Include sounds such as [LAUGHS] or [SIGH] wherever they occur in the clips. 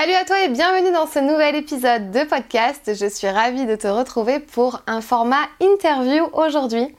Salut à toi et bienvenue dans ce nouvel épisode de podcast. Je suis ravie de te retrouver pour un format interview aujourd'hui.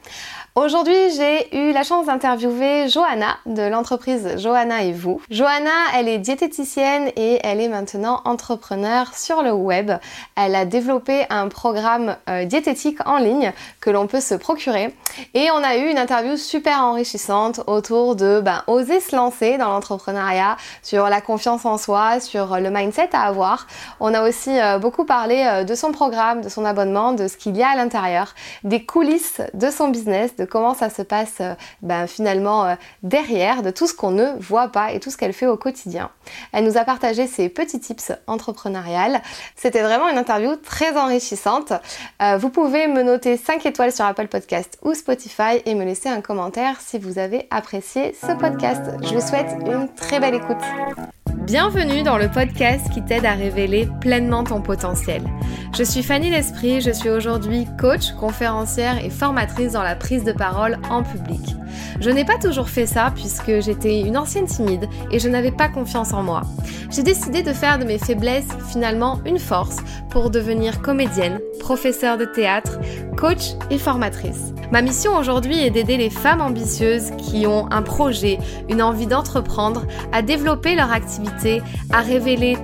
Aujourd'hui, j'ai eu la chance d'interviewer Johanna de l'entreprise Johanna et vous. Johanna, elle est diététicienne et elle est maintenant entrepreneur sur le web. Elle a développé un programme euh, diététique en ligne que l'on peut se procurer. Et on a eu une interview super enrichissante autour de ben, oser se lancer dans l'entrepreneuriat, sur la confiance en soi, sur le mindset à avoir. On a aussi euh, beaucoup parlé euh, de son programme, de son abonnement, de ce qu'il y a à l'intérieur, des coulisses de son business, comment ça se passe euh, ben, finalement euh, derrière, de tout ce qu'on ne voit pas et tout ce qu'elle fait au quotidien. Elle nous a partagé ses petits tips entrepreneuriales. C'était vraiment une interview très enrichissante. Euh, vous pouvez me noter 5 étoiles sur Apple Podcast ou Spotify et me laisser un commentaire si vous avez apprécié ce podcast. Je vous souhaite une très belle écoute. Bienvenue dans le podcast qui t'aide à révéler pleinement ton potentiel. Je suis Fanny L'Esprit, je suis aujourd'hui coach, conférencière et formatrice dans la prise de parole en public. Je n'ai pas toujours fait ça puisque j'étais une ancienne timide et je n'avais pas confiance en moi. J'ai décidé de faire de mes faiblesses finalement une force pour devenir comédienne, professeure de théâtre, coach et formatrice. Ma mission aujourd'hui est d'aider les femmes ambitieuses qui ont un projet, une envie d'entreprendre, à développer leur activité, à révéler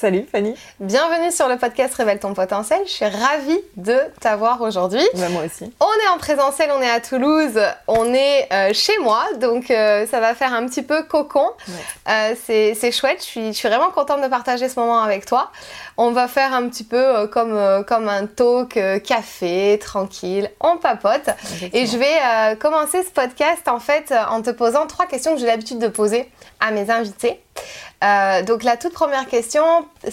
Salut Fanny. Bienvenue sur le podcast Révèle ton potentiel. Je suis ravie de t'avoir aujourd'hui. Bah, moi aussi. On est en présentiel, on est à Toulouse, on est euh, chez moi, donc euh, ça va faire un petit peu cocon. Euh, c'est chouette, je suis, je suis, vraiment contente de partager ce moment avec toi. On va faire un petit peu comme, comme un talk café, tranquille, on papote. Et je vais commencer ce podcast en fait en te posant trois questions que j'ai l'habitude de poser à mes invités. Euh, donc la toute première question,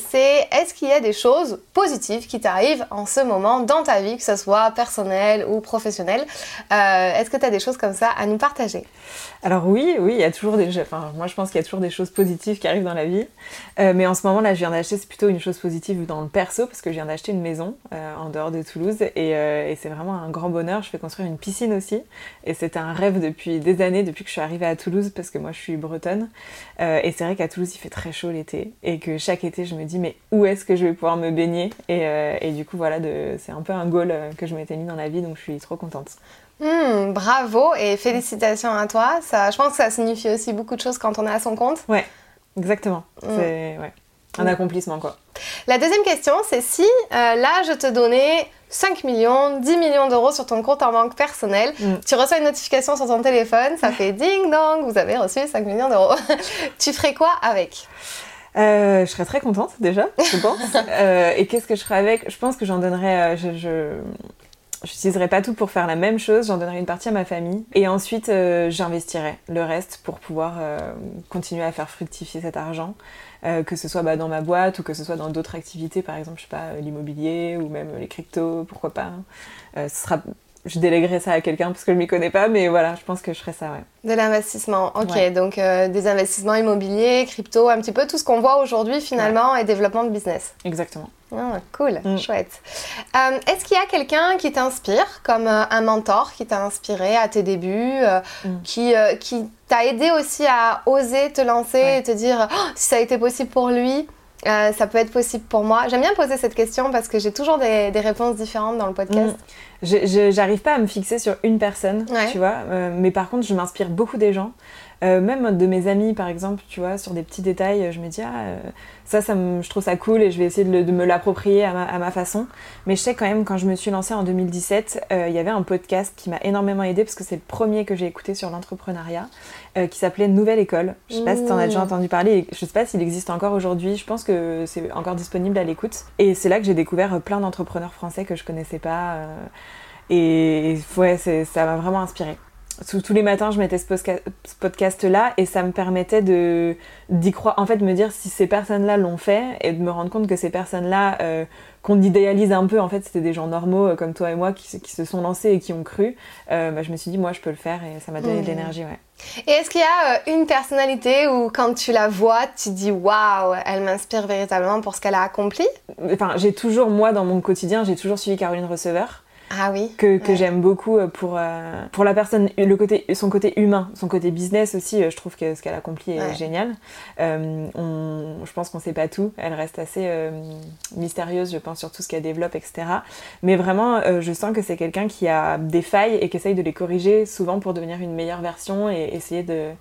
c'est est-ce qu'il y a des choses positives qui t'arrivent en ce moment dans ta vie, que ce soit personnelle ou professionnelle? Euh, Est-ce que tu as des choses comme ça à nous partager? Alors oui, oui, il y a toujours des... Enfin, moi je pense qu'il y a toujours des choses positives qui arrivent dans la vie. Euh, mais en ce moment là, je viens d'acheter, c'est plutôt une chose positive dans le perso, parce que je viens d'acheter une maison en dehors de Toulouse. Et, et c'est vraiment un grand bonheur. Je fais construire une piscine aussi. Et c'était un rêve depuis des années, depuis que je suis arrivée à Toulouse, parce que moi je suis bretonne. et c'est vrai qu'à Toulouse, il fait très chaud l'été et que chaque été je me dis mais où est-ce que je vais pouvoir me baigner? Et, euh, et, du coup voilà c'est un peu un goal euh, que je m'étais mis dans la vie donc je suis trop contente. Hmm, bravo et félicitations à toi. Ça, je pense que ça signifie aussi beaucoup de choses quand on est à son compte. Ouais, exactement. Hmm. C'est ouais, un accomplissement quoi. La deuxième question, c'est si euh, là je te donnais 5 millions, 10 millions d'euros sur ton compte en banque personnel, mm. tu reçois une notification sur ton téléphone, ça [LAUGHS] fait ding dong, vous avez reçu 5 millions d'euros. [LAUGHS] tu ferais quoi avec? Euh, je serais très contente déjà, je pense. [LAUGHS] Euh, et qu'est-ce que je ferais avec? Je pense que j'en donnerais. je, je n'utiliserai pas tout pour faire la même chose, j'en donnerai une partie à ma famille et ensuite j'investirai le reste pour pouvoir continuer à faire fructifier cet argent. Euh, que ce soit bah, dans ma boîte ou que ce soit dans d'autres activités, par exemple, je sais pas, l'immobilier ou même les cryptos, pourquoi pas. Euh, ce sera je déléguerai ça à quelqu'un parce que je m'y connais pas, mais voilà, je pense que je ferai ça, ouais. De l'investissement, ok. Donc euh, des investissements immobiliers, crypto, un petit peu tout ce qu'on voit aujourd'hui finalement et développement de business. Exactement. Ah, cool, mm. chouette. Euh, est-ce qu'il y a quelqu'un qui t'inspire, comme euh, un mentor qui t'a inspiré à tes débuts, mm. qui, qui t'a aidé aussi à oser te lancer et te dire oh, si ça a été possible pour lui ça peut être possible pour moi. J'aime bien poser cette question parce que j'ai toujours des, des, réponses différentes dans le podcast. Mm j'arrive pas à me fixer sur une personne, tu vois. Euh, mais par contre, je m'inspire beaucoup des gens. Euh, même de mes amis, par exemple, tu vois, sur des petits détails, je me dis, ah, euh, ça, ça je trouve ça cool et je vais essayer de, me l'approprier à ma, à ma, façon. Mais je sais quand même, quand je me suis lancée en 2017, il y avait un podcast qui m'a énormément aidé parce que c'est le premier que j'ai écouté sur l'entrepreneuriat, qui s'appelait Nouvelle École. Je sais pas si tu en as déjà entendu parler, je sais pas s'il existe encore aujourd'hui, je pense que c'est encore disponible à l'écoute. Et c'est là que j'ai découvert plein d'entrepreneurs français que je connaissais pas. et ouais, ça m'a vraiment inspiré. Tous les matins, je mettais ce, podcast-là et ça me permettait de d'y croire. En fait, me dire si ces personnes-là l'ont fait et de me rendre compte que ces personnes-là euh, qu'on idéalise un peu, en fait, c'était des gens normaux euh, comme toi et moi qui, se sont lancés et qui ont cru. Euh, bah, je me suis dit, moi, je peux le faire et ça m'a donné de l'énergie, ouais. Et est-ce qu'il y a une personnalité où quand tu la vois, tu dis waouh, elle m'inspire véritablement pour ce qu'elle a accompli? Enfin, j'ai toujours, moi, dans mon quotidien, j'ai toujours suivi Caroline Receveur ah oui. que, que j'aime beaucoup euh, pour, euh, pour la personne, le côté, son côté humain, son côté business aussi. Euh, je trouve que ce qu'elle accomplit est génial. on, je pense qu'on sait pas tout. Elle reste assez mystérieuse, je pense, sur tout ce qu'elle développe, etc. Mais vraiment, je sens que c'est quelqu'un qui a des failles et qui essaye de les corriger souvent pour devenir une meilleure version et essayer de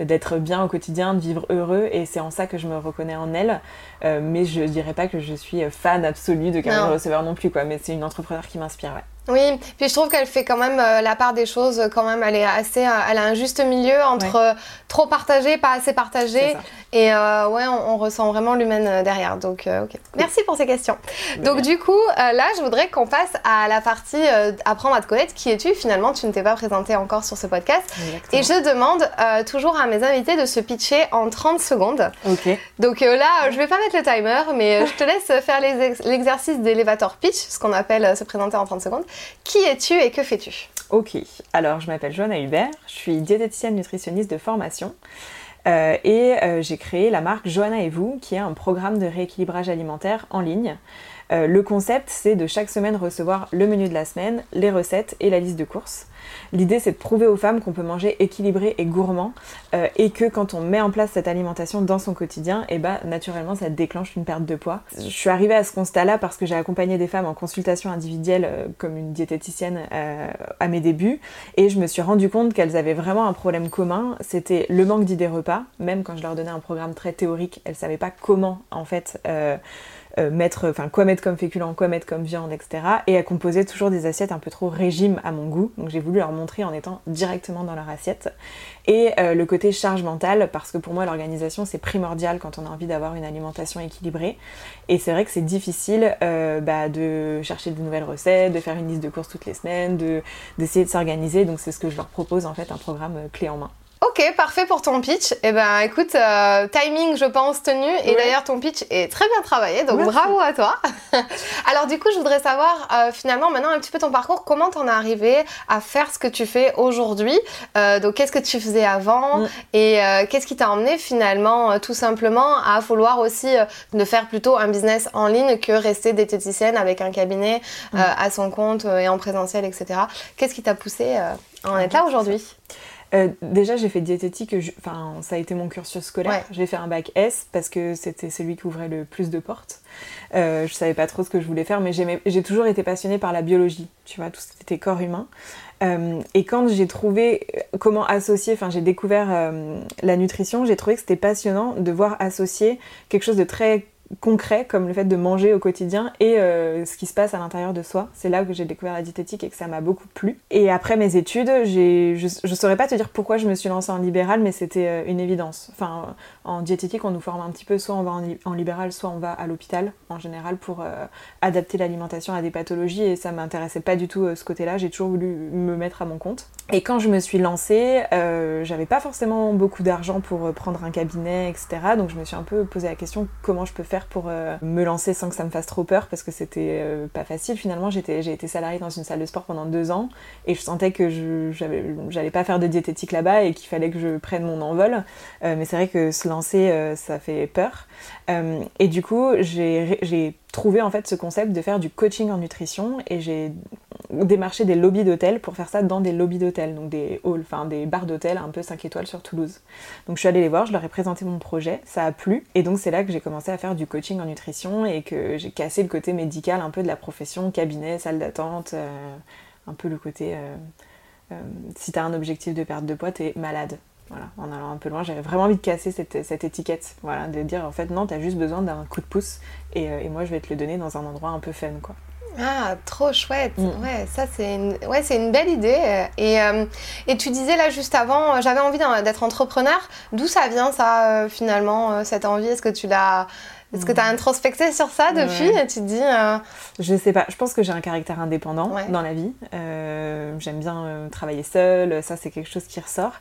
d'être bien au quotidien, de vivre heureux, et c'est en ça que je me reconnais en elle. mais je dirais pas que je suis fan absolue de Caroline Receveur non plus, quoi. Mais c'est une entrepreneur qui m'inspire, ouais. Oui, puis je trouve qu'elle fait quand même euh, la part des choses, quand même, elle est assez, euh, elle a un juste milieu entre euh, trop partagé, pas assez partagé, et ouais, on, ressent vraiment l'humaine derrière. Donc, ok. Merci pour ces questions. Donc, du coup, là, je voudrais qu'on passe à la partie apprendre à te connaître. Qui es-tu? Finalement, tu ne t'es pas présenté encore sur ce podcast. Et je demande toujours à mes invités de se pitcher en 30 secondes. Ok. Donc là, je vais pas mettre le timer, mais je te laisse faire l'exercice d'élévateur pitch, ce qu'on appelle se présenter en 30 secondes. Qui es-tu et que fais-tu? Ok, alors je m'appelle Joanna Hubert, je suis diététicienne nutritionniste de formation. Euh, et euh, j'ai créé la marque Joanna et vous, qui est un programme de rééquilibrage alimentaire en ligne. Euh, le concept, c'est de chaque semaine recevoir le menu de la semaine, les recettes et la liste de courses. L'idée, c'est de prouver aux femmes qu'on peut manger équilibré et gourmand euh, et que quand on met en place cette alimentation dans son quotidien, et eh bah, naturellement, ça déclenche une perte de poids. Je suis arrivée à ce constat-là parce que j'ai accompagné des femmes en consultation individuelle euh, comme une diététicienne euh, à mes débuts et je me suis rendu compte qu'elles avaient vraiment un problème commun, c'était le manque d'idées repas. Même quand je leur donnais un programme très théorique, elles savaient pas comment en fait euh, mettre, enfin quoi mettre comme féculent, quoi mettre comme viande, etc. Et à composer toujours des assiettes un peu trop régime à mon goût. Donc j'ai voulu leur montrer en étant directement dans leur assiette. Et euh, le côté charge mentale, parce que pour moi l'organisation c'est primordial quand on a envie d'avoir une alimentation équilibrée. Et c'est vrai que c'est difficile euh, bah, de chercher de nouvelles recettes, de faire une liste de courses toutes les semaines, d'essayer de s'organiser. Donc c'est ce que je leur propose en fait, un programme clé en main. Ok, parfait pour ton pitch. Eh ben, écoute, euh, timing, je pense, tenu. Et d'ailleurs, ton pitch est très bien travaillé, donc bravo à toi. [LAUGHS] Alors, du coup, je voudrais savoir, euh, finalement, maintenant, un petit peu ton parcours. Comment t'en es arrivé à faire ce que tu fais aujourd'hui? Euh, Donc, qu'est-ce que tu faisais avant? Mm. Et qu'est-ce qui t'a emmené, finalement, tout simplement, à vouloir aussi de faire plutôt un business en ligne que rester diététicienne avec un cabinet mm. à son compte et en présentiel, etc. Qu'est-ce qui t'a poussé à en être là aujourd'hui? Euh, déjà, j'ai fait diététique, enfin, ça a été mon cursus scolaire. J'ai fait un bac S parce que c'était celui qui ouvrait le plus de portes. Euh, je savais pas trop ce que je voulais faire, mais j'ai toujours été passionnée par la biologie, tu vois, tout ce qui était corps humain. Euh, et quand j'ai trouvé comment associer, enfin, j'ai découvert euh, la nutrition, j'ai trouvé que c'était passionnant de voir associer quelque chose de très concret comme le fait de manger au quotidien et euh, ce qui se passe à l'intérieur de soi. C'est là que j'ai découvert la diététique et que ça m'a beaucoup plu. Et après mes études, je, je saurais pas te dire pourquoi je me suis lancée en libéral, mais c'était euh, une évidence. Enfin, en diététique, on nous forme un petit peu, soit on va en, libéral, soit on va à l'hôpital en général pour euh, adapter l'alimentation à des pathologies et ça m'intéressait pas du tout ce côté-là. J'ai toujours voulu me mettre à mon compte. Et quand je me suis lancée, j'avais pas forcément beaucoup d'argent pour prendre un cabinet, etc. Donc je me suis un peu posé la question comment je peux faire pour euh, me lancer sans que ça me fasse trop peur parce que c'était euh, pas facile. Finalement, j'ai été salariée dans une salle de sport pendant deux ans et je sentais que j'allais pas faire de diététique là-bas et qu'il fallait que je prenne mon envol. Euh, mais c'est vrai que se lancer, ça fait peur. et du coup, j'ai trouvé en fait ce concept de faire du coaching en nutrition et j'ai démarché des lobbies d'hôtels pour faire ça dans des lobbies d'hôtels, donc des halls, enfin des bars d'hôtels un peu 5 étoiles sur Toulouse. Donc je suis allée les voir, je leur ai présenté mon projet, ça a plu et donc c'est là que j'ai commencé à faire du coaching en nutrition et que j'ai cassé le côté médical un peu de la profession, cabinet, salle d'attente, euh, un peu le côté euh, euh, si t'as un objectif de perte de poids, t'es malade. Voilà, en allant un peu loin, j'avais vraiment envie de casser cette, cette, étiquette, voilà, de dire en fait non, t'as juste besoin d'un coup de pouce et, et, moi je vais te le donner dans un endroit un peu fun quoi. Ah, trop chouette. Mm. Ouais, ça c'est une, ouais, c'est une belle idée. Et, euh, et tu disais là juste avant, euh, j'avais envie d'être entrepreneur. D'où ça vient ça euh, finalement, cette envie? Est-ce que tu l'as Est-ce que tu as introspecté sur ça depuis et tu te dis euh, Je sais pas, je pense que j'ai un caractère indépendant dans la vie. Euh, j'aime bien euh, travailler seule, ça c'est quelque chose qui ressort.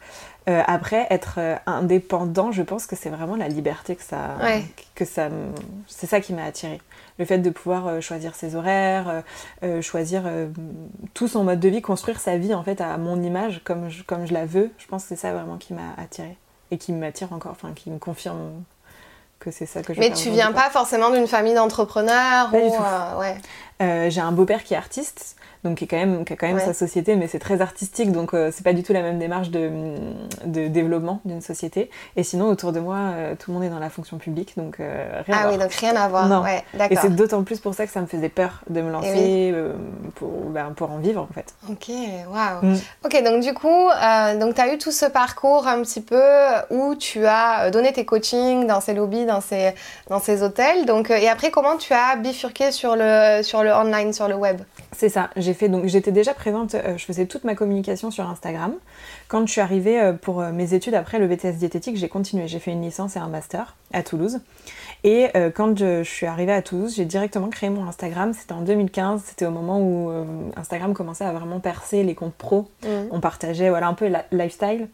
après, être indépendant, je pense que c'est vraiment la liberté que ça. Que ça c'est ça qui m'a attirée. Le fait de pouvoir choisir ses horaires, choisir tout son mode de vie, construire sa vie en fait à mon image comme je, comme je la veux, je pense que c'est ça vraiment qui m'a attirée et qui m'attire encore, enfin qui me confirme que c'est ça que je Mais tu viens pas forcément d'une famille d'entrepreneurs ou, euh, ouais. Euh, j'ai un beau-père qui est artiste, donc qui, est quand même, qui a quand même sa société, mais c'est très artistique, donc euh, c'est pas du tout la même démarche de, de développement d'une société. Et sinon, autour de moi, euh, tout le monde est dans la fonction publique, donc euh, rien ah à voir. oui, donc rien à voir. Ouais, et c'est d'autant plus pour ça que ça me faisait peur de me lancer pour, ben, pour en vivre en fait. Ok, waouh. Mm. Ok, donc du coup, donc tu as eu tout ce parcours un petit peu où tu as donné tes coachings dans ces lobbies, dans ces, dans ces hôtels. Donc, et après, comment tu as bifurqué sur le, sur le online, sur le web? C'est ça fait donc j'étais déjà présente, euh, je faisais toute ma communication sur Instagram. Quand je suis arrivée euh, pour euh, mes études après le BTS diététique, j'ai continué, j'ai fait une licence et un master à Toulouse. Et quand je, suis arrivée à Toulouse, j'ai directement créé mon Instagram. C'était en 2015, c'était au moment où Instagram commençait à vraiment percer les comptes pro. Mmh. On partageait voilà un peu la lifestyle.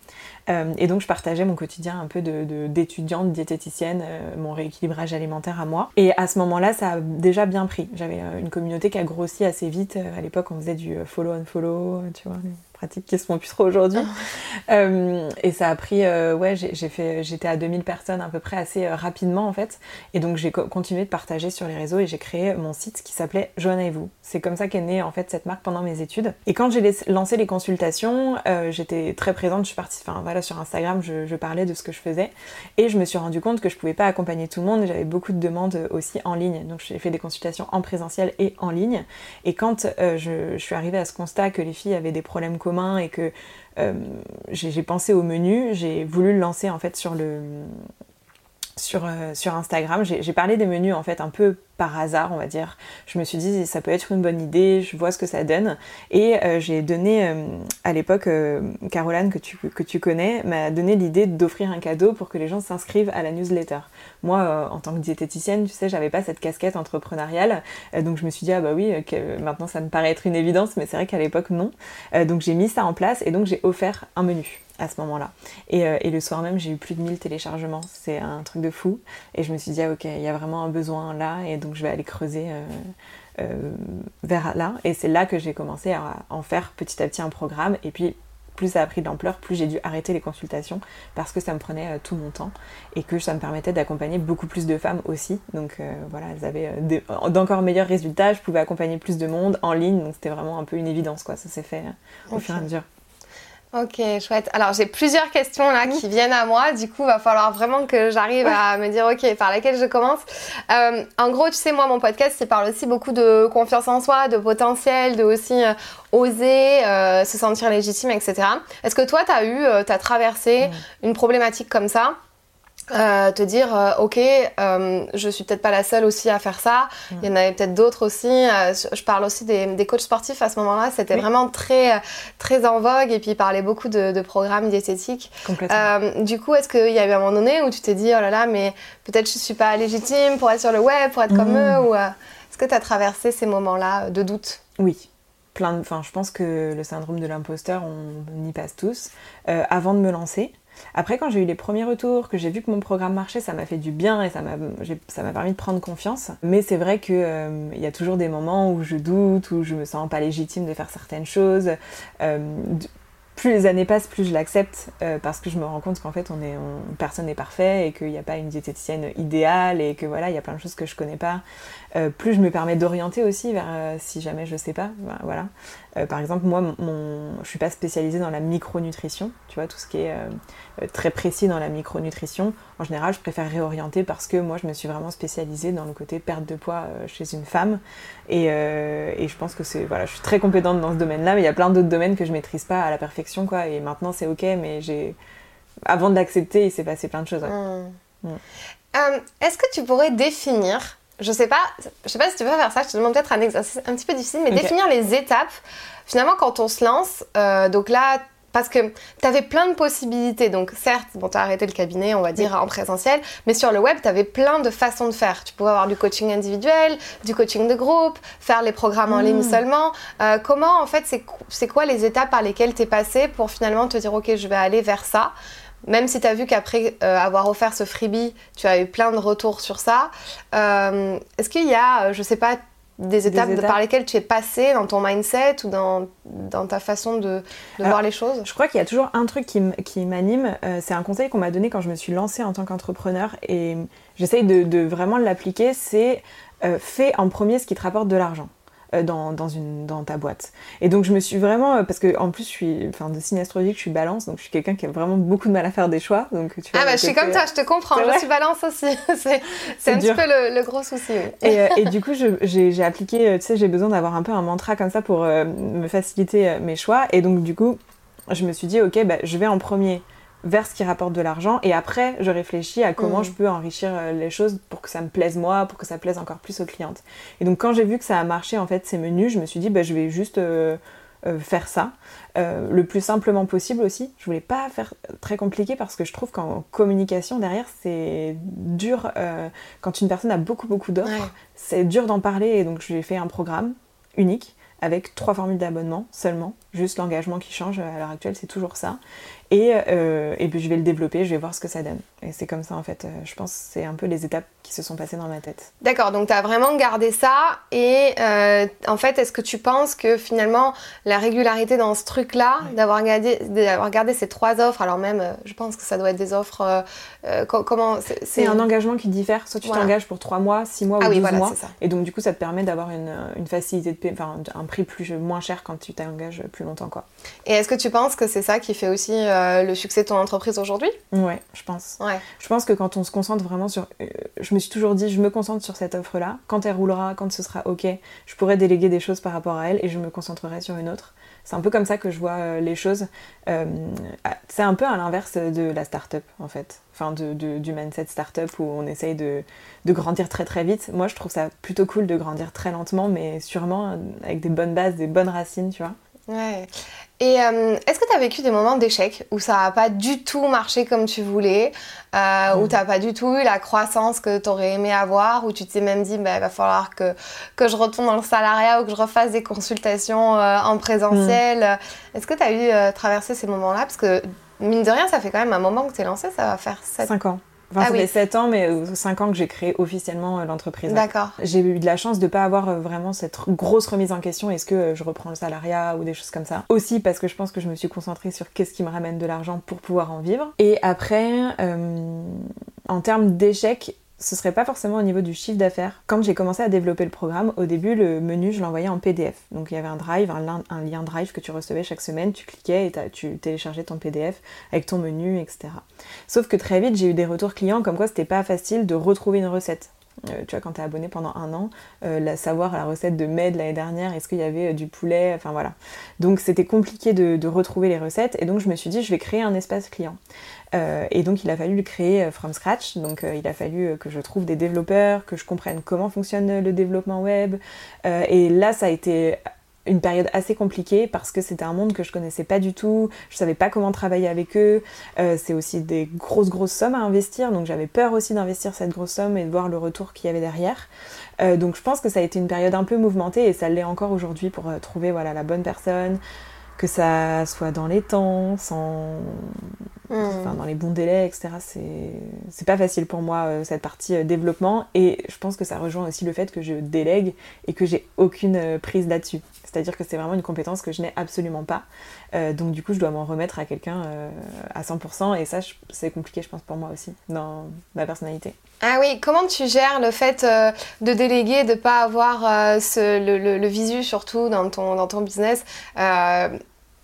Et donc je partageais mon quotidien un peu d'étudiante, de, diététicienne, mon rééquilibrage alimentaire à moi. Et à ce moment-là, ça a déjà bien pris. J'avais une communauté qui a grossi assez vite. à l'époque, on faisait du follow and follow, tu vois, pratiques qui se font plus trop aujourd'hui. [LAUGHS] Euh, et ça a pris, euh, ouais, j'ai fait, j'étais à 2000 personnes à peu près assez euh, rapidement en fait. Et donc j'ai continué de partager sur les réseaux et j'ai créé mon site qui s'appelait Joanna et vous. C'est comme ça qu'est née en fait cette marque pendant mes études. Et quand j'ai lancé les consultations, j'étais très présente. Je suis partie, enfin voilà, sur Instagram, je, je, parlais de ce que je faisais et je me suis rendu compte que je pouvais pas accompagner tout le monde. J'avais beaucoup de demandes aussi en ligne. Donc j'ai fait des consultations en présentiel et en ligne. Et quand je, je suis arrivée à ce constat que les filles avaient des problèmes communs et que euh, j'ai pensé au menu, j'ai voulu le lancer en fait sur le sur, euh, sur Instagram. J'ai parlé des menus en fait un peu par hasard, on va dire. Je me suis dit, ça peut être une bonne idée, je vois ce que ça donne. Et euh, j'ai donné, euh, à l'époque, euh, Caroline, que tu, que tu connais, m'a donné l'idée d'offrir un cadeau pour que les gens s'inscrivent à la newsletter. Moi, en tant que diététicienne, tu sais, j'avais pas cette casquette entrepreneuriale. donc je me suis dit, ah bah oui, maintenant ça me paraît être une évidence, mais c'est vrai qu'à l'époque, non. donc j'ai mis ça en place et donc j'ai offert un menu à ce moment-là. Et, et, le soir même, j'ai eu plus de 1000 téléchargements. C'est un truc de fou. Et je me suis dit, ah, ok, il y a vraiment un besoin là. Et donc je vais aller creuser euh, euh, vers là. Et c'est là que j'ai commencé à en faire petit à petit un programme. Et puis plus ça a pris de l'ampleur, plus j'ai dû arrêter les consultations parce que ça me prenait euh, tout mon temps et que ça me permettait d'accompagner beaucoup plus de femmes aussi. Donc voilà, elles avaient d'encore meilleurs résultats, je pouvais accompagner plus de monde en ligne, donc c'était vraiment un peu une évidence quoi, ça s'est fait au fur et à mesure. Ok, chouette. Alors j'ai plusieurs questions là qui viennent à moi. Du coup, il va falloir vraiment que j'arrive à me dire ok par laquelle je commence. Euh, en gros, tu sais, moi mon podcast, il parle aussi beaucoup de confiance en soi, de potentiel, de aussi euh, oser, euh, se sentir légitime, etc. Est-ce que toi, tu as eu, tu as traversé une problématique comme ça? Euh, te dire euh, ok euh, je suis peut-être pas la seule aussi à faire ça. Mm. il y en avait peut-être d'autres aussi. Je parle aussi des, des, coachs sportifs à ce moment-là. C'était vraiment très très en vogue et puis ils parlaient beaucoup de, programmes diététiques. Du coup est-ce qu'il y a eu un moment donné où tu t'es dit oh là là mais peut-être je suis pas légitime pour être sur le web pour être comme mm. eux ou est-ce que tu as traversé ces moments-là de doute? Oui. Plein enfin je pense que le syndrome de l'imposteur on y passe tous. Avant de me lancer après, quand j'ai eu les premiers retours, que j'ai vu que mon programme marchait, ça m'a fait du bien et ça m'a permis de prendre confiance. Mais c'est vrai qu'il euh, y a toujours des moments où je doute, où je me sens pas légitime de faire certaines choses. Euh, plus les années passent, plus je l'accepte euh, parce que je me rends compte qu'en fait, on est, personne n'est parfait et qu'il n'y a pas une diététicienne idéale et que voilà, il y a plein de choses que je connais pas. Euh, plus je me permets d'orienter aussi vers euh, si jamais je sais pas. Ben, voilà. par exemple, moi, mon, je suis pas spécialisée dans la micronutrition, tu vois, tout ce qui est très précis dans la micronutrition. En général, je préfère réorienter parce que moi, je me suis vraiment spécialisée dans le côté perte de poids chez une femme. Et, et je pense que c'est voilà, je suis très compétente dans ce domaine-là, mais il y a plein d'autres domaines que je maîtrise pas à la perfection, quoi. Et maintenant, c'est ok, mais j'ai avant de l'accepter, il s'est passé plein de choses. Mmh. Mmh. Est-ce que tu pourrais définir je sais pas, je sais pas si tu peux faire ça, je te demande peut-être un exercice un petit peu difficile, mais définir les étapes. Finalement, quand on se lance, euh, donc là, parce que tu avais plein de possibilités. Donc certes, bon, tu as arrêté le cabinet, on va dire, en présentiel, mais sur le web, tu avais plein de façons de faire. Tu pouvais avoir du coaching individuel, du coaching de groupe, faire les programmes en ligne hmm. seulement. Euh, comment, en fait, c'est quoi les étapes par lesquelles tu es passé pour finalement te dire, ok, je vais aller vers ça? Même si tu as vu qu'après euh, avoir offert ce freebie, tu as eu plein de retours sur ça, euh, est-ce qu'il y a, je sais pas, des étapes, par lesquelles tu es passé dans ton mindset ou dans, dans ta façon de, voir les choses Je crois qu'il y a toujours un truc qui, qui m'anime. Euh, c'est un conseil qu'on m'a donné quand je me suis lancée en tant qu'entrepreneur et j'essaye de, de, vraiment l'appliquer. C'est euh, fais en premier ce qui te rapporte de l'argent. Euh, dans, dans, une, dans ta boîte. Et donc je me suis vraiment, euh, parce que en plus je suis, enfin de signe astrologique, je suis balance, donc je suis quelqu'un qui a vraiment beaucoup de mal à faire des choix. Donc, tu vois, ah bah je suis comme toi, je te comprends, je suis balance aussi. [LAUGHS] c'est un petit peu le, gros souci. Et, euh, et, [LAUGHS] du coup j'ai appliqué, tu sais, j'ai besoin d'avoir un peu un mantra comme ça pour me faciliter mes choix. Et donc du coup je me suis dit, ok, bah, je vais en premier vers ce qui rapporte de l'argent et après je réfléchis à comment mm. je peux enrichir euh, les choses pour que ça me plaise moi, pour que ça plaise encore plus aux clientes. Et donc quand j'ai vu que ça a marché en fait ces menus, je me suis dit bah, je vais juste euh, euh, faire ça le plus simplement possible aussi. Je voulais pas faire très compliqué parce que je trouve qu'en communication derrière c'est dur quand une personne a beaucoup beaucoup d'offres, c'est dur d'en parler et donc j'ai fait un programme unique avec trois formules d'abonnement seulement, juste l'engagement qui change à l'heure actuelle, c'est toujours ça. Et, euh, et puis je vais le développer, je vais voir ce que ça donne. Et c'est comme ça en fait, euh, je pense c'est un peu les étapes qui se sont passées dans ma tête. D'accord, donc tu as vraiment gardé ça et euh, en fait est-ce que tu penses que finalement la régularité dans ce truc-là, d'avoir gardé, gardé ces trois offres, alors même je pense que ça doit être des offres, comment c'est... un engagement qui diffère, soit tu t'engages pour trois mois, six mois ah ou oui, mois, et donc du coup ça te permet d'avoir une, une facilité de paie, enfin un prix plus, moins cher quand tu t'engages plus longtemps quoi. Et est-ce que tu penses que c'est ça qui fait aussi euh, le succès de ton entreprise aujourd'hui? Ouais, je pense. Ouais. Je pense que quand on se concentre vraiment sur. Euh, je me suis toujours dit, je me concentre sur cette offre-là. Quand elle roulera, quand ce sera OK, je pourrai déléguer des choses par rapport à elle et je me concentrerai sur une autre. C'est un peu comme ça que je vois euh, les choses. c'est un peu à l'inverse de la start-up, en fait. Enfin, de, du mindset start-up où on essaye de, de, grandir très très vite. Moi, je trouve ça plutôt cool de grandir très lentement, mais sûrement avec des bonnes bases, des bonnes racines, tu vois. Ouais. Et euh, est-ce que tu as vécu des moments d'échec où ça n'a pas du tout marché comme tu voulais, euh, où mm. tu n'as pas du tout eu la croissance que tu aurais aimé avoir, où tu t'es même dit, bah, il va falloir que, que je retourne dans le salariat ou que je refasse des consultations euh, en présentiel? Mm. Est-ce que tu as eu traversé ces moments-là? Parce que, mine de rien, ça fait quand même un moment que tu es lancé, ça va faire 7 5 ans. Enfin, ah ça fait 7 ans, mais 5 ans que j'ai créé officiellement euh, l'entreprise. D'accord. J'ai eu de la chance de ne pas avoir euh, vraiment cette grosse remise en question. Est-ce que euh, je reprends le salariat ou des choses comme ça Aussi parce que je pense que je me suis concentrée sur qu'est-ce qui me ramène de l'argent pour pouvoir en vivre. Et après, en termes d'échec, ce serait pas forcément au niveau du chiffre d'affaires. Quand j'ai commencé à développer le programme, au début, le menu, je l'envoyais en PDF. Donc il y avait un drive, un, lien drive que tu recevais chaque semaine, tu cliquais et tu téléchargeais ton PDF avec ton menu, etc. Sauf que très vite, j'ai eu des retours clients comme quoi c'était pas facile de retrouver une recette. Euh, tu vois, quand tu es abonné pendant un an, euh, savoir la recette de mai de l'année dernière, est-ce qu'il y avait euh, du poulet, enfin voilà. Donc c'était compliqué de, retrouver les recettes et donc je me suis dit je vais créer un espace client. Et donc il a fallu le créer from scratch. Donc il a fallu que je trouve des développeurs, que je comprenne comment fonctionne le développement web. et là ça a été une période assez compliquée parce que c'était un monde que je connaissais pas du tout, je savais pas comment travailler avec eux, c'est aussi des grosses grosses sommes à investir, donc j'avais peur aussi d'investir cette grosse somme et de voir le retour qu'il y avait derrière. donc je pense que ça a été une période un peu mouvementée et ça l'est encore aujourd'hui pour trouver voilà la bonne personne, que ça soit dans les temps, sans... Hmm. dans les bons délais, etc. C'est pas facile pour moi euh, cette partie euh, développement et je pense que ça rejoint aussi le fait que je délègue et que j'ai aucune euh, prise là-dessus. C'est-à-dire que c'est vraiment une compétence que je n'ai absolument pas. donc du coup, je dois m'en remettre à quelqu'un à 100% et ça, c'est compliqué, je pense, pour moi aussi, dans ma personnalité. Ah oui, comment tu gères le fait de déléguer, de ne pas avoir ce, le, le, visu surtout dans ton, dans ton business?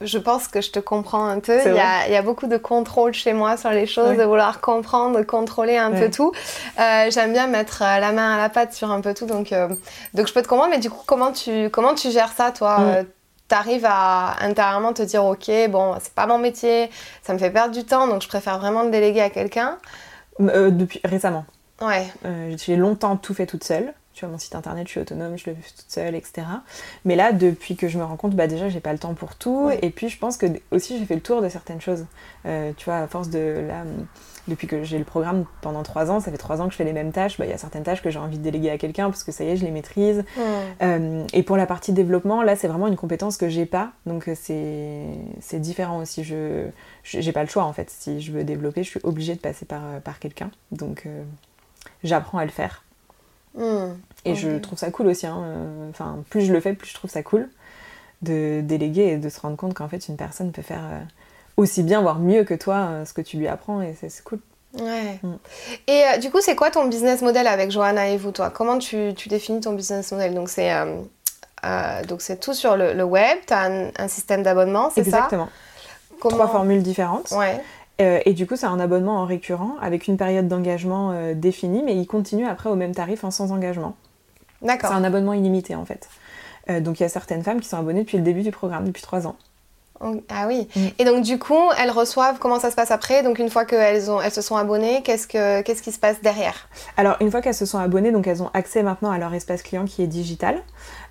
Je pense que je te comprends un peu. Il y, a, beaucoup de contrôle chez moi sur les choses, de vouloir comprendre, de contrôler un peu tout. Euh, j'aime bien mettre euh, la main à la pâte sur un peu tout, donc, euh, donc je peux te comprendre. Mais du coup, comment tu, comment tu gères ça, toi? Mm. Tu arrives à intérieurement te dire, ok, bon, c'est pas mon métier, ça me fait perdre du temps, donc je préfère vraiment le déléguer à quelqu'un? Depuis récemment. Ouais. J'ai longtemps tout fait toute seule. Tu vois, mon site internet, je suis autonome, je le fais toute seule, etc. Mais là, depuis que je me rends compte, bah déjà, j'ai pas le temps pour tout. Et puis, je pense que aussi, j'ai fait le tour de certaines choses. Euh, tu vois, à force de là, depuis que j'ai le programme pendant trois ans, ça fait trois ans que je fais les mêmes tâches. Bah, il y a certaines tâches que j'ai envie de déléguer à quelqu'un parce que ça y est, je les maîtrise. Euh, et pour la partie développement, là, c'est vraiment une compétence que j'ai pas. Donc, c'est différent aussi. Je j'ai pas le choix en fait. Si je veux développer, je suis obligée de passer par, par quelqu'un. Donc, j'apprends à le faire. Hmm. Et je trouve ça cool aussi. Hein. Euh, enfin, plus je le fais, plus je trouve ça cool de déléguer et de se rendre compte qu'en fait une personne peut faire euh, aussi bien, voire mieux que toi, euh, ce que tu lui apprends et c'est cool. Ouais. Hmm. Et du coup, c'est quoi ton business model avec Johanna et vous, toi? Comment tu, tu, définis ton business model? Donc c'est c'est tout sur le, web. Tu as un, système d'abonnement, c'est ça? Exactement. Trois formules différentes. Ouais. Euh, et du coup, c'est un abonnement en récurrent avec une période d'engagement euh, définie, mais il continue après au même tarif en sans engagement. D'accord. C'est un abonnement illimité en fait. Euh, donc il y a certaines femmes qui sont abonnées depuis le début du programme, depuis trois ans. Ah oui. Mm. Et donc du coup, elles reçoivent, comment ça se passe après? Donc une fois qu'elles elles se sont abonnées, qu'est-ce, que, qu'est-ce qui se passe derrière? Alors une fois qu'elles se sont abonnées, donc elles ont accès maintenant à leur espace client qui est digital,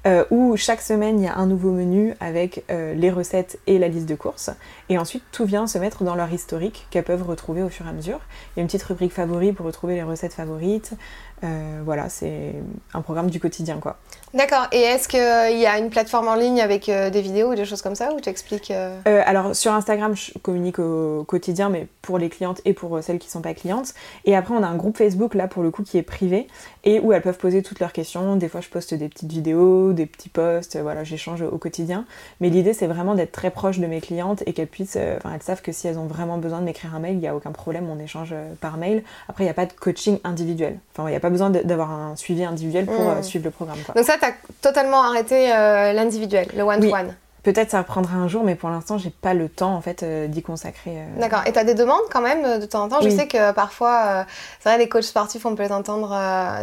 euh, où chaque semaine il y a un nouveau menu avec euh, les recettes et la liste de courses. Et ensuite tout vient se mettre dans leur historique qu'elles peuvent retrouver au fur et à mesure. Il y a une petite rubrique favoris pour retrouver les recettes favorites. Euh, voilà, c'est un programme du quotidien quoi. D'accord. Et est-ce qu'il y a une plateforme en ligne avec euh, des vidéos ou des choses comme ça où tu expliques euh, Alors sur Instagram, je communique au quotidien, mais pour les clientes et pour celles qui ne sont pas clientes. Et après, on a un groupe Facebook là pour le coup qui est privé et où elles peuvent poser toutes leurs questions. Des fois, je poste des petites vidéos, des petits posts. Voilà, j'échange au quotidien. Mais l'idée, c'est vraiment d'être très proche de mes clientes et qu'elles puissent, enfin, elles savent que si elles ont vraiment besoin de m'écrire un mail, il n'y a aucun problème, on échange par mail. Après, il n'y a pas de coaching individuel. Enfin, il n'y a pas besoin d'avoir un suivi individuel pour mmh. suivre le programme. Donc ça, tu as totalement arrêté euh, l'individuel, le one-to-one. Peut-être ça reprendra un jour, mais pour l'instant, j'ai pas le temps en fait euh, d'y consacrer. Euh. D'accord. Et tu as des demandes quand même de temps en temps? Je sais que parfois, c'est vrai, les coachs sportifs, on peut les entendre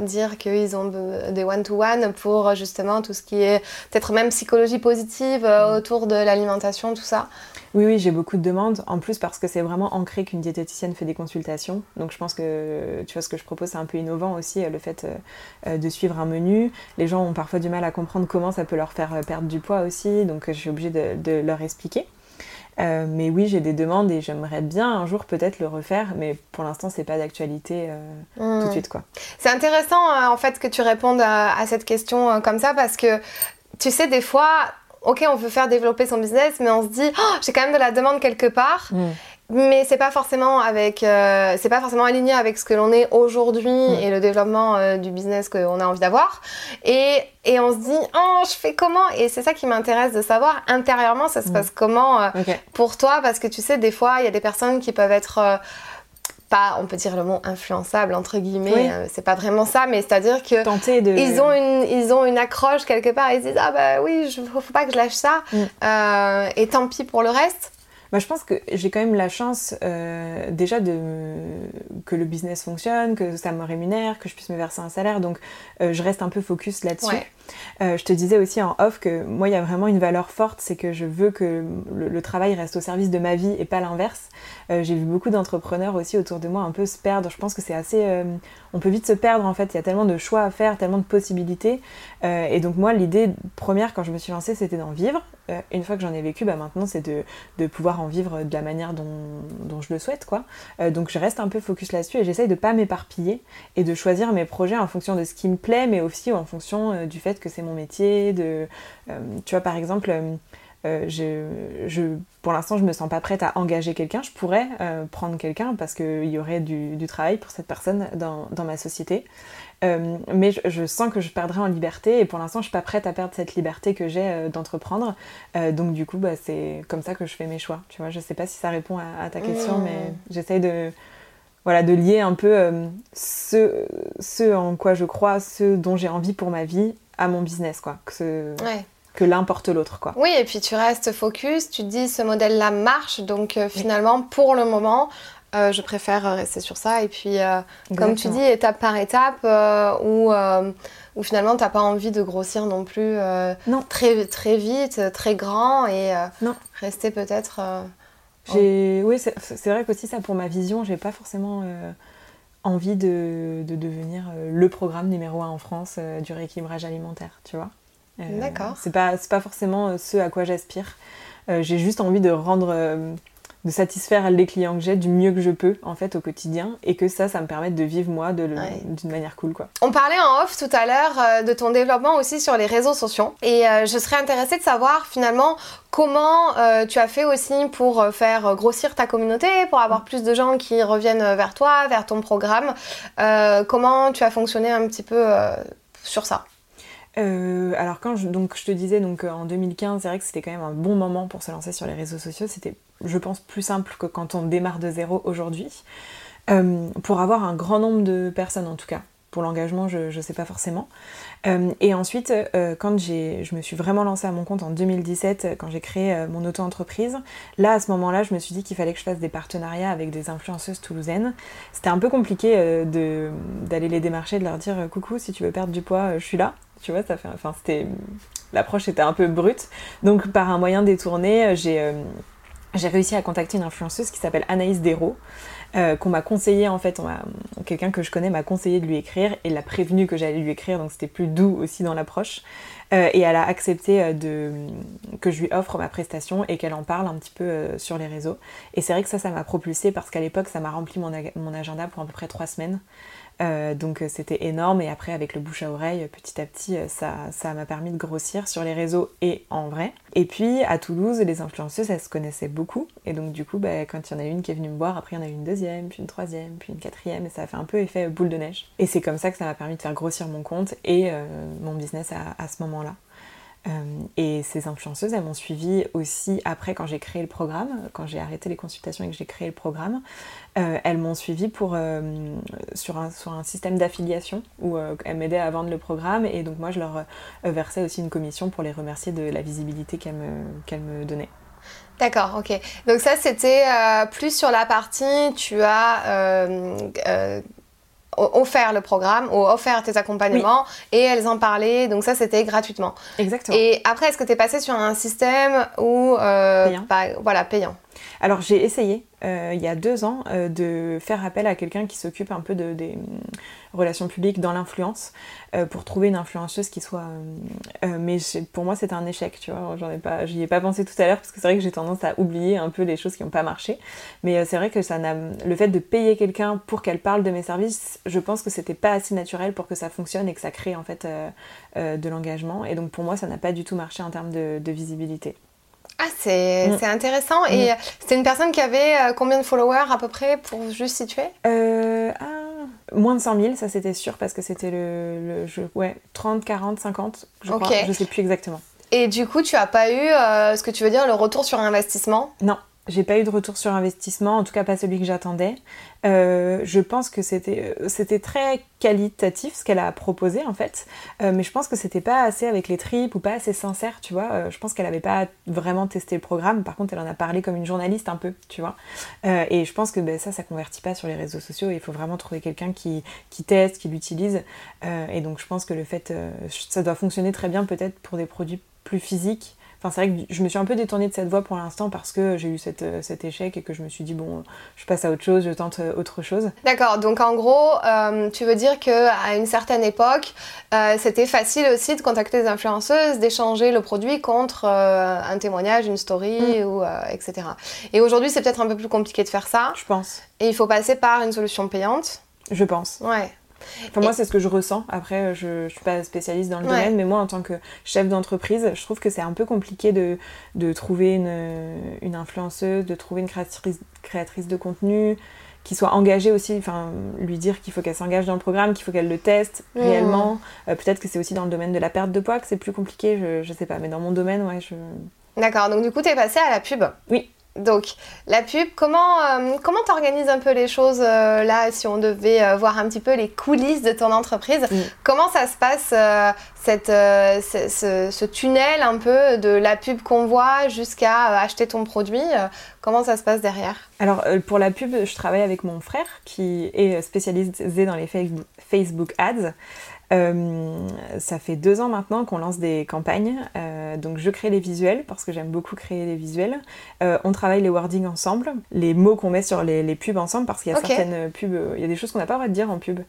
dire qu'ils ont des one-to-one pour justement tout ce qui est peut-être même psychologie positive mm. autour de l'alimentation, tout ça? Oui, oui, j'ai beaucoup de demandes. En plus, parce que c'est vraiment ancré qu'une diététicienne fait des consultations. Donc, je pense que, tu vois, ce que je propose, c'est un peu innovant aussi, euh, le fait euh, euh, de suivre un menu. Les gens ont parfois du mal à comprendre comment ça peut leur faire perdre du poids aussi. Donc, je suis obligée de, leur expliquer. mais oui, j'ai des demandes et j'aimerais bien un jour peut-être le refaire, mais pour l'instant, c'est pas d'actualité tout de mmh. suite, quoi. C'est intéressant, en fait, que tu répondes à cette question comme ça, parce que, tu sais, des fois ok, on veut faire développer son business, mais on se dit, oh, j'ai quand même de la demande quelque part. Mm. Mais c'est pas forcément avec, euh, c'est pas forcément aligné avec ce que l'on est aujourd'hui mm. et le développement euh, du business qu'on a envie d'avoir. Et, et, on se dit, oh, je fais comment? Et c'est ça qui m'intéresse de savoir intérieurement, ça se mm. passe comment euh, pour toi Parce que tu sais, des fois, il y a des personnes qui peuvent être pas, on peut dire le mot influençable entre guillemets, euh, c'est pas vraiment ça, mais c'est-à-dire que ils ont une ils ont une accroche quelque part, ils se disent ah bah oui, je, faut pas que je lâche ça, mm. euh, et tant pis pour le reste. Bah, je pense que j'ai quand même la chance euh, déjà de que le business fonctionne, que ça me rémunère, que je puisse me verser un salaire, donc je reste un peu focus là-dessus. Je te disais aussi en off que moi il y a vraiment une valeur forte, c'est que je veux que le, travail reste au service de ma vie et pas l'inverse. Euh, j'ai vu beaucoup d'entrepreneurs aussi autour de moi un peu se perdre. Je pense que c'est assez. Euh, on peut vite se perdre en fait. Il y a tellement de choix à faire, tellement de possibilités. Euh, et donc, moi, l'idée première quand je me suis lancée, c'était d'en vivre. une fois que j'en ai vécu, bah, maintenant, c'est de, pouvoir en vivre de la manière dont, dont je le souhaite. quoi. donc, je reste un peu focus là-dessus et j'essaye de pas m'éparpiller et de choisir mes projets en fonction de ce qui me plaît, mais aussi en fonction du fait que c'est mon métier. De, tu vois, par exemple. Euh, je, pour l'instant, je me sens pas prête à engager quelqu'un. Je pourrais euh, prendre quelqu'un parce qu'il y aurait du, travail pour cette personne dans, ma société. Euh, mais je, sens que je perdrai en liberté et pour l'instant, je suis pas prête à perdre cette liberté que j'ai d'entreprendre. donc du coup, bah, c'est comme ça que je fais mes choix. Tu vois, je sais pas si ça répond à, ta question, mmh. mais j'essaye de voilà, de lier un peu ce, ce en quoi je crois, ce dont j'ai envie pour ma vie à mon business, quoi. Que ouais que l'un porte l'autre. quoi. Oui, et puis tu restes focus, tu te dis ce modèle-là marche, donc euh, finalement, pour le moment, euh, je préfère rester sur ça. Et puis, euh, comme tu dis, étape par étape, où, où, finalement, tu n'as pas envie de grossir non plus non. Très, très vite, très grand, et non. rester peut-être... Oui, c'est vrai qu'aussi ça, pour ma vision, j'ai pas forcément envie de, devenir le programme numéro un en France du rééquilibrage alimentaire, tu vois. D'accord. C'est pas, pas forcément ce à quoi j'aspire. j'ai juste envie de rendre de satisfaire les clients que j'ai du mieux que je peux en fait au quotidien et que ça ça me permette de vivre moi d'une manière cool quoi. On parlait en off tout à l'heure euh, de ton développement aussi sur les réseaux sociaux et euh, je serais intéressée de savoir finalement comment euh, tu as fait aussi pour faire grossir ta communauté, pour avoir plus de gens qui reviennent vers toi, vers ton programme. comment tu as fonctionné un petit peu sur ça? Alors quand je, donc je te disais donc en 2015 c'est vrai que c'était quand même un bon moment pour se lancer sur les réseaux sociaux c'était je pense, plus simple que quand on démarre de zéro aujourd'hui, euh, pour avoir un grand nombre de personnes en tout cas. Pour l'engagement, je ne sais pas forcément. Euh, et ensuite, euh, quand je me suis vraiment lancée à mon compte en 2017, quand j'ai créé mon auto-entreprise, là, à ce moment-là, je me suis dit qu'il fallait que je fasse des partenariats avec des influenceuses toulousaines. C'était un peu compliqué d'aller les démarcher, de leur dire coucou, si tu veux perdre du poids, je suis là. Tu vois, ça fait, enfin, c'était, l'approche était un peu brute. Donc, par un moyen détourné, j'ai j'ai réussi à contacter une influenceuse qui s'appelle Anaïs Dérault, euh, qu'on m'a conseillé en fait, quelqu'un que je connais m'a conseillé de lui écrire et l'a prévenu que j'allais lui écrire, donc c'était plus doux aussi dans l'approche. Euh, et elle a accepté euh, de, que je lui offre ma prestation et qu'elle en parle un petit peu sur les réseaux. Et c'est vrai que ça, ça m'a propulsé parce qu'à l'époque, ça m'a rempli mon, mon, agenda pour à peu près trois semaines. Euh, donc euh, c'était énorme et après avec le bouche à oreille petit à petit euh, ça m'a permis de grossir sur les réseaux et en vrai. Et puis à Toulouse les influenceuses elles se connaissaient beaucoup et donc du coup bah, quand il y en a une qui est venue me voir après il y en a eu une deuxième puis une troisième puis une quatrième et ça a fait un peu effet boule de neige. Et c'est comme ça que ça m'a permis de faire grossir mon compte et mon business à ce moment-là. Euh, et ces influenceuses, elles m'ont suivi aussi après quand j'ai créé le programme, quand j'ai arrêté les consultations et que j'ai créé le programme. Euh, elles m'ont suivi pour, euh, sur, un, sur un système d'affiliation où elles m'aidaient à vendre le programme et donc moi je leur versais aussi une commission pour les remercier de la visibilité qu'elles me, qu'elles me donnaient. D'accord, ok. Donc ça c'était plus sur la partie, tu as offert le programme ou offert tes accompagnements et elles en parlaient. Donc ça, c'était gratuitement. Exactement. Et après, est-ce que tu es passé sur un système où... Euh, payant. voilà, payant? Alors j'ai essayé euh, il y a deux ans euh, de faire appel à quelqu'un qui s'occupe un peu de, des mm, relations publiques dans l'influence euh, pour trouver une influenceuse qui soit. mais pour moi c'était un échec, tu vois. J'en ai pas, j'y ai pas pensé tout à l'heure parce que c'est vrai que j'ai tendance à oublier un peu les choses qui n'ont pas marché. Mais c'est vrai que ça n'a, le fait de payer quelqu'un pour qu'elle parle de mes services, je pense que c'était pas assez naturel pour que ça fonctionne et que ça crée en fait de l'engagement. Et donc pour moi ça n'a pas du tout marché en termes de visibilité. Ah, c'est mm. intéressant. Et mm. c'était une personne qui avait euh, combien de followers à peu près pour juste situer? Euh, ah, Moins de 100 000, ça c'était sûr, parce que c'était le, jeu. Ouais, 30, 40, 50, je crois. Je sais plus exactement. Et du coup, tu as pas eu euh, ce que tu veux dire, le retour sur investissement? Non, j'ai pas eu de retour sur investissement, en tout cas pas celui que j'attendais. Euh, je pense que c'était euh, c'était très qualitatif ce qu'elle a proposé en fait, euh, mais je pense que c'était pas assez avec les tripes ou pas assez sincère, tu vois. je pense qu'elle avait pas vraiment testé le programme. Par contre, elle en a parlé comme une journaliste un peu, tu vois. et je pense que ben, ça, ça convertit pas sur les réseaux sociaux. Il faut vraiment trouver quelqu'un qui, qui teste, qui l'utilise. et donc, je pense que le fait, ça doit fonctionner très bien peut-être pour des produits plus physiques Enfin, c'est vrai que je me suis un peu détournée de cette voie pour l'instant parce que j'ai eu euh, cet échec et que je me suis dit, bon, je passe à autre chose, je tente euh, autre chose. D'accord, donc en gros, euh, tu veux dire qu'à une certaine époque, c'était facile aussi de contacter des influenceuses, d'échanger le produit contre un témoignage, une story, mm. ou, etc. Et aujourd'hui, c'est peut-être un peu plus compliqué de faire ça. Je pense. Et il faut passer par une solution payante. Je pense. Ouais. Enfin, moi, c'est ce que je ressens. Après, je ne suis pas spécialiste dans le domaine, mais moi, en tant que chef d'entreprise, je trouve que c'est un peu compliqué de, de trouver une, une, influenceuse, de trouver une créatrice, créatrice de contenu qui soit engagée aussi, enfin, lui dire qu'il faut qu'elle s'engage dans le programme, qu'il faut qu'elle le teste mmh. réellement. Euh, peut-être que c'est aussi dans le domaine de la perte de poids que c'est plus compliqué, je, je sais pas, mais dans mon domaine, ouais, je... D'accord, donc du coup, tu es passé à la pub Oui. Donc, la pub, comment euh, comment t'organises un peu les choses euh, là si on devait euh, voir un petit peu les coulisses de ton entreprise mm. Comment ça se passe cette, ce, tunnel un peu de la pub qu'on voit jusqu'à acheter ton produit Comment ça se passe derrière? Alors, pour la pub, je travaille avec mon frère qui est spécialisé dans les Facebook Ads. Ça fait deux ans maintenant qu'on lance des campagnes. donc je crée les visuels parce que j'aime beaucoup créer les visuels. on travaille les wordings ensemble, les mots qu'on met sur les, pubs ensemble parce qu'il y a certaines pubs, il y a des choses qu'on n'a pas le droit de dire en pub.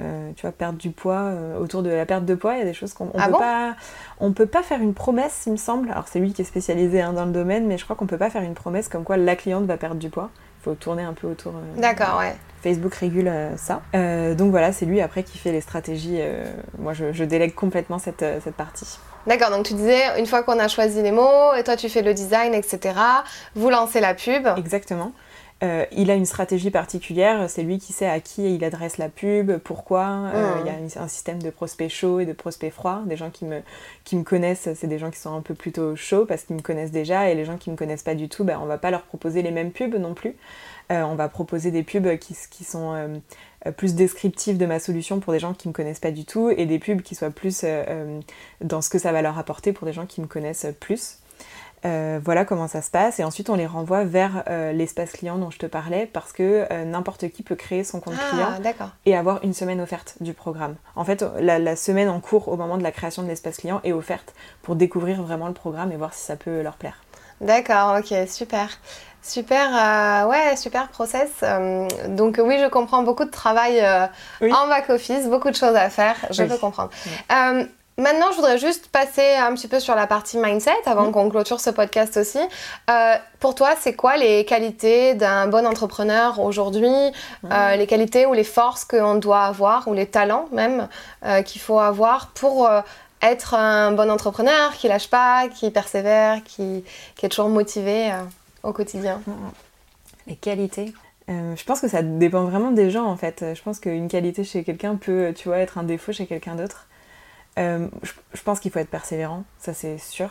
Euh, tu vois, perdre du poids, euh, autour de la perte de poids, il y a des choses qu'on ne ah peut pas. On peut pas faire une promesse, il me semble. Alors, c'est lui qui est spécialisé hein, dans le domaine, mais je crois qu'on peut pas faire une promesse comme quoi la cliente va perdre du poids. Il faut tourner un peu autour. Euh, D'accord, ouais. Facebook régule ça. donc voilà, c'est lui après qui fait les stratégies. moi, je, délègue complètement cette, cette partie. D'accord, donc tu disais, une fois qu'on a choisi les mots, et toi tu fais le design, etc., vous lancez la pub. Exactement. Euh, il a une stratégie particulière, c'est lui qui sait à qui il adresse la pub, pourquoi. Euh, il y a un système de prospects chauds et de prospects froids. Des gens qui me, qui me connaissent, c'est des gens qui sont un peu plutôt chauds parce qu'ils me connaissent déjà, et les gens qui ne me connaissent pas du tout, ben, on va pas leur proposer les mêmes pubs non plus. Euh, on va proposer des pubs qui, qui sont plus descriptives de ma solution pour des gens qui ne me connaissent pas du tout, et des pubs qui soient plus dans ce que ça va leur apporter pour des gens qui me connaissent plus. Euh, voilà comment ça se passe et ensuite on les renvoie vers euh, l'espace client dont je te parlais parce que euh, n'importe qui peut créer son compte ah, client et avoir une semaine offerte du programme. En fait, la, semaine en cours au moment de la création de l'espace client est offerte pour découvrir vraiment le programme et voir si ça peut leur plaire. D'accord, ok, super. Super, ouais, super process. donc oui, je comprends beaucoup de travail en back-office, beaucoup de choses à faire, je peux comprendre. Maintenant, je voudrais juste passer un petit peu sur la partie mindset avant mhm. qu'on clôture ce podcast aussi. Euh, pour toi, c'est quoi les qualités d'un bon entrepreneur aujourd'hui euh, Les qualités ou les forces qu'on doit avoir, ou les talents même euh, qu'il faut avoir pour être un bon entrepreneur qui lâche pas, qui persévère, qui, qui est toujours motivé au quotidien? Les qualités je pense que ça dépend vraiment des gens en fait. Je pense qu'une qualité chez quelqu'un peut, tu vois, être un défaut chez quelqu'un d'autre. Euh, je, pense qu'il faut être persévérant, ça c'est sûr.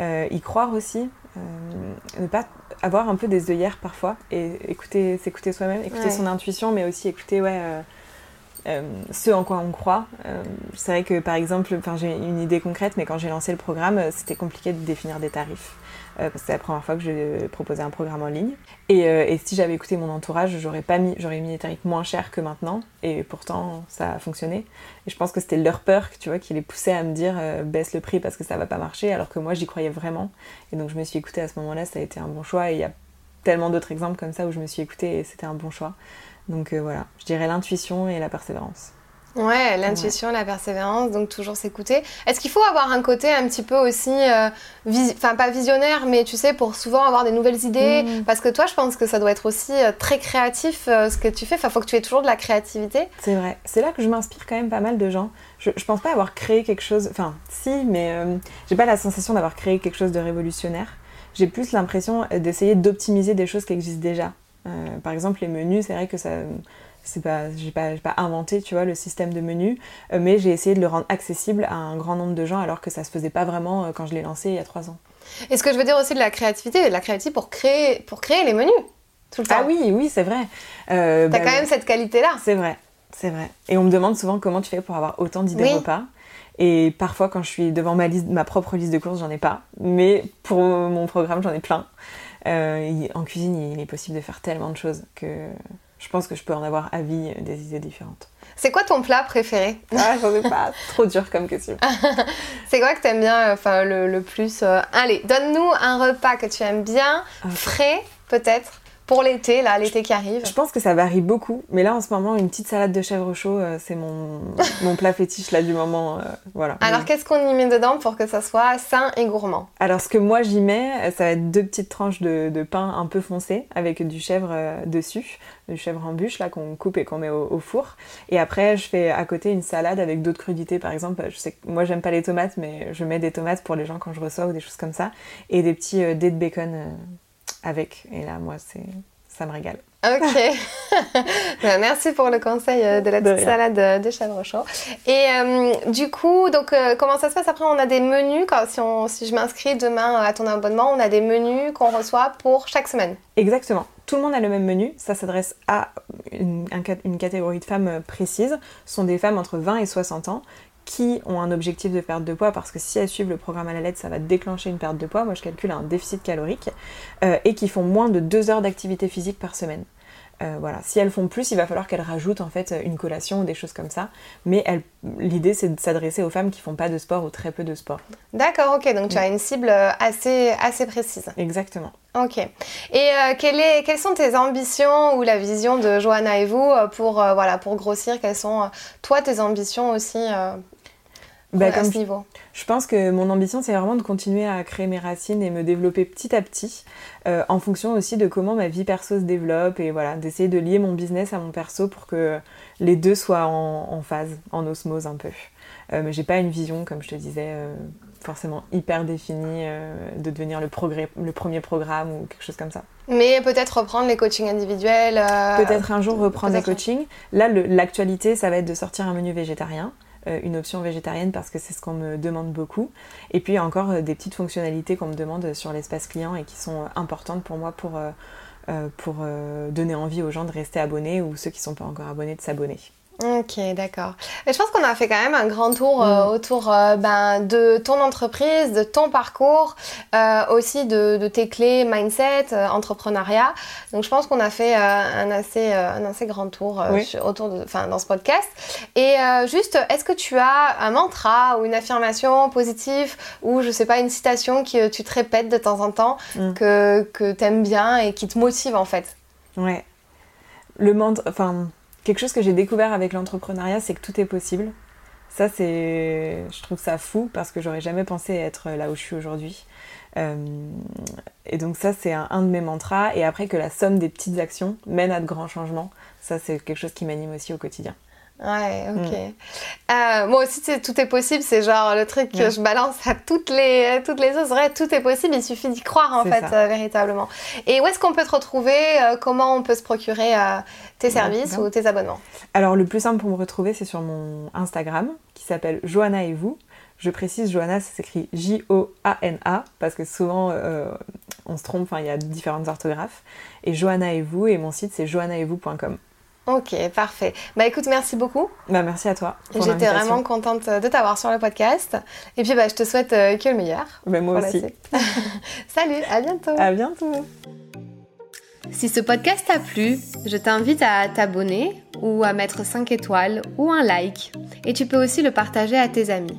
Euh, y croire aussi, euh, ne pas avoir un peu des œillères parfois et écouter, s'écouter soi-même, écouter son intuition, mais aussi écouter ouais, ce en quoi on croit. c'est vrai que par exemple, j'ai une idée concrète, mais quand j'ai lancé le programme, c'était compliqué de définir des tarifs. Euh, parce que c'est la première fois que je proposais un programme en ligne. Et, euh, si j'avais écouté mon entourage, j'aurais pas mis, j'aurais mis des tarifs moins chers que maintenant. Et pourtant, ça a fonctionné. Et je pense que c'était leur peur, tu vois, qui les poussait à me dire euh, baisse le prix parce que ça va pas marcher, alors que moi j'y croyais vraiment. Et donc je me suis écoutée à ce moment-là, ça a été un bon choix. Et il y a tellement d'autres exemples comme ça où je me suis écoutée et c'était un bon choix. Donc voilà, je dirais l'intuition et la persévérance. Ouais, l'intuition, la persévérance, donc toujours s'écouter. Est-ce qu'il faut avoir un côté un petit peu aussi, euh, enfin pas visionnaire, mais tu sais, pour souvent avoir des nouvelles idées? Mm. Parce que toi, je pense que ça doit être aussi euh, très créatif euh, ce que tu fais. Enfin, faut que tu aies toujours de la créativité. C'est vrai. C'est là que je m'inspire quand même pas mal de gens. Je, je pense pas avoir créé quelque chose, enfin, si, mais j'ai pas la sensation d'avoir créé quelque chose de révolutionnaire. J'ai plus l'impression d'essayer d'optimiser des choses qui existent déjà. Par exemple, les menus, c'est vrai que ça c'est pas j'ai pas, pas inventé tu vois le système de menu euh, mais j'ai essayé de le rendre accessible à un grand nombre de gens alors que ça se faisait pas vraiment euh, quand je l'ai lancé il y a trois ans. Et ce que je veux dire aussi de la créativité la créativité pour créer pour créer les menus tout le temps. Ah oui oui c'est vrai. Euh, t'as bah, quand même cette qualité là c'est vrai c'est vrai. Et on me demande souvent comment tu fais pour avoir autant d'idées repas. Et parfois quand je suis devant ma liste ma propre liste de courses j'en ai pas. Mais pour mon programme j'en ai plein en cuisine il est possible de faire tellement de choses que je pense que je peux en avoir à vie des idées différentes. C'est quoi ton plat préféré? Ah, j'en ai pas. [LAUGHS] Trop dur comme question. [LAUGHS] c'est quoi que tu aimes bien, enfin, le, plus euh, Allez, donne-nous un repas que tu aimes bien, ah. frais peut-être, pour l'été, là, l'été qui arrive Je pense que ça varie beaucoup, mais là en ce moment, une petite salade de chèvre chaud, euh, c'est mon, [LAUGHS] mon plat fétiche là du moment. Euh, voilà. Alors qu'est-ce qu'on y met dedans pour que ça soit sain et gourmand? Alors ce que moi j'y mets, euh, ça va être deux petites tranches de, pain un peu foncé avec du chèvre dessus, du chèvre en bûche là qu'on coupe et qu'on met au, four. Et après, je fais à côté une salade avec d'autres crudités, par exemple. Je sais que moi j'aime pas les tomates, mais je mets des tomates pour les gens quand je reçois ou des choses comme ça, et des petits dés de bacon avec. Et là, moi, c'est ça me régale. Ok. [LAUGHS] Ben, merci pour le conseil euh, de la petite salade de chèvre chaud. Et euh, du coup, donc euh, comment ça se passe? Après On a des menus. Quand, si, on, si je m'inscris demain à ton abonnement, on a des menus qu'on reçoit pour chaque semaine. Exactement. Tout le monde a le même menu. Ça s'adresse à une, une, catégorie de femmes précises. Ce sont des femmes entre 20 et 60 ans qui ont un objectif de perte de poids parce que si elles suivent le programme à la lettre, ça va déclencher une perte de poids. Moi, je calcule un déficit calorique euh, et qui font moins de 2 heures d'activité physique par semaine. Euh, voilà. Si elles font plus, il va falloir qu'elles rajoutent en fait une collation ou des choses comme ça. Mais l'idée, c'est de s'adresser aux femmes qui font pas de sport ou très peu de sport. D'accord, ok. Donc tu as une cible assez, assez précise. Exactement. Ok. Et euh, quelles sont tes ambitions ou la vision de Johanna et vous euh, pour, voilà, pour grossir? Quelles sont, toi, tes ambitions aussi bah, à ce niveau je pense que mon ambition, c'est vraiment de continuer à créer mes racines et me développer petit à petit, euh, en fonction aussi de comment ma vie perso se développe et voilà, d'essayer de lier mon business à mon perso pour que les deux soient en, phase, en osmose un peu. Euh, mais j'ai pas une vision, comme je te disais, euh, forcément hyper définie de devenir le, le premier programme ou quelque chose comme ça. Mais peut-être reprendre les coachings individuels. Peut-être un jour reprendre les coachings. Là, l'actualité, ça va être de sortir un menu végétarien. Euh, une option végétarienne parce que c'est ce qu'on me demande beaucoup. Et puis encore euh, des petites fonctionnalités qu'on me demande sur l'espace client et qui sont euh, importantes pour moi pour, pour donner envie aux gens de rester abonnés ou ceux qui ne sont pas encore abonnés de s'abonner. Ok, d'accord. je pense qu'on a fait quand même un grand tour euh, mm. autour euh, ben, de ton entreprise, de ton parcours, euh, aussi de, tes clés mindset, entrepreneuriat. Donc je pense qu'on a fait un, assez, un assez grand tour autour de, dans ce podcast. Et juste, est-ce que tu as un mantra ou une affirmation positive ou je sais pas, une citation que tu te répètes de temps en temps mm. que, que tu aimes bien et qui te motive en fait? Ouais. Le mantra, enfin quelque chose que j'ai découvert avec l'entrepreneuriat, c'est que tout est possible. Ça, c'est, je trouve ça fou parce que j'aurais jamais pensé être là où je suis aujourd'hui. Euh, et donc ça, c'est un, de mes mantras. Et après, que la somme des petites actions mène à de grands changements, ça, c'est quelque chose qui m'anime aussi au quotidien. Ouais, ok. Mm. Euh, moi aussi, tout est possible. C'est genre le truc que je balance à toutes les, toutes les autres. Vrai, tout est possible. Il suffit d'y croire, en fait, euh, véritablement. Et où est-ce qu'on peut te retrouver euh, Comment on peut se procurer tes services ou tes abonnements? Alors, le plus simple pour me retrouver, c'est sur mon Instagram qui s'appelle Johanna et vous. Je précise, Johanna, ça s'écrit J-O-A-N-A parce que souvent on se trompe, il y a différentes orthographes. Et Johanna et vous, et mon site c'est johannaetvous.com. Ok, parfait. Bah écoute, merci beaucoup. Bah merci à toi. J'étais vraiment contente de t'avoir sur le podcast. Et puis bah je te souhaite euh, que le meilleur. Bah, moi aussi. [LAUGHS] Salut, à bientôt. À bientôt. Si ce podcast t'a plu, je t'invite à t'abonner ou à mettre 5 étoiles ou un like. Et tu peux aussi le partager à tes amis.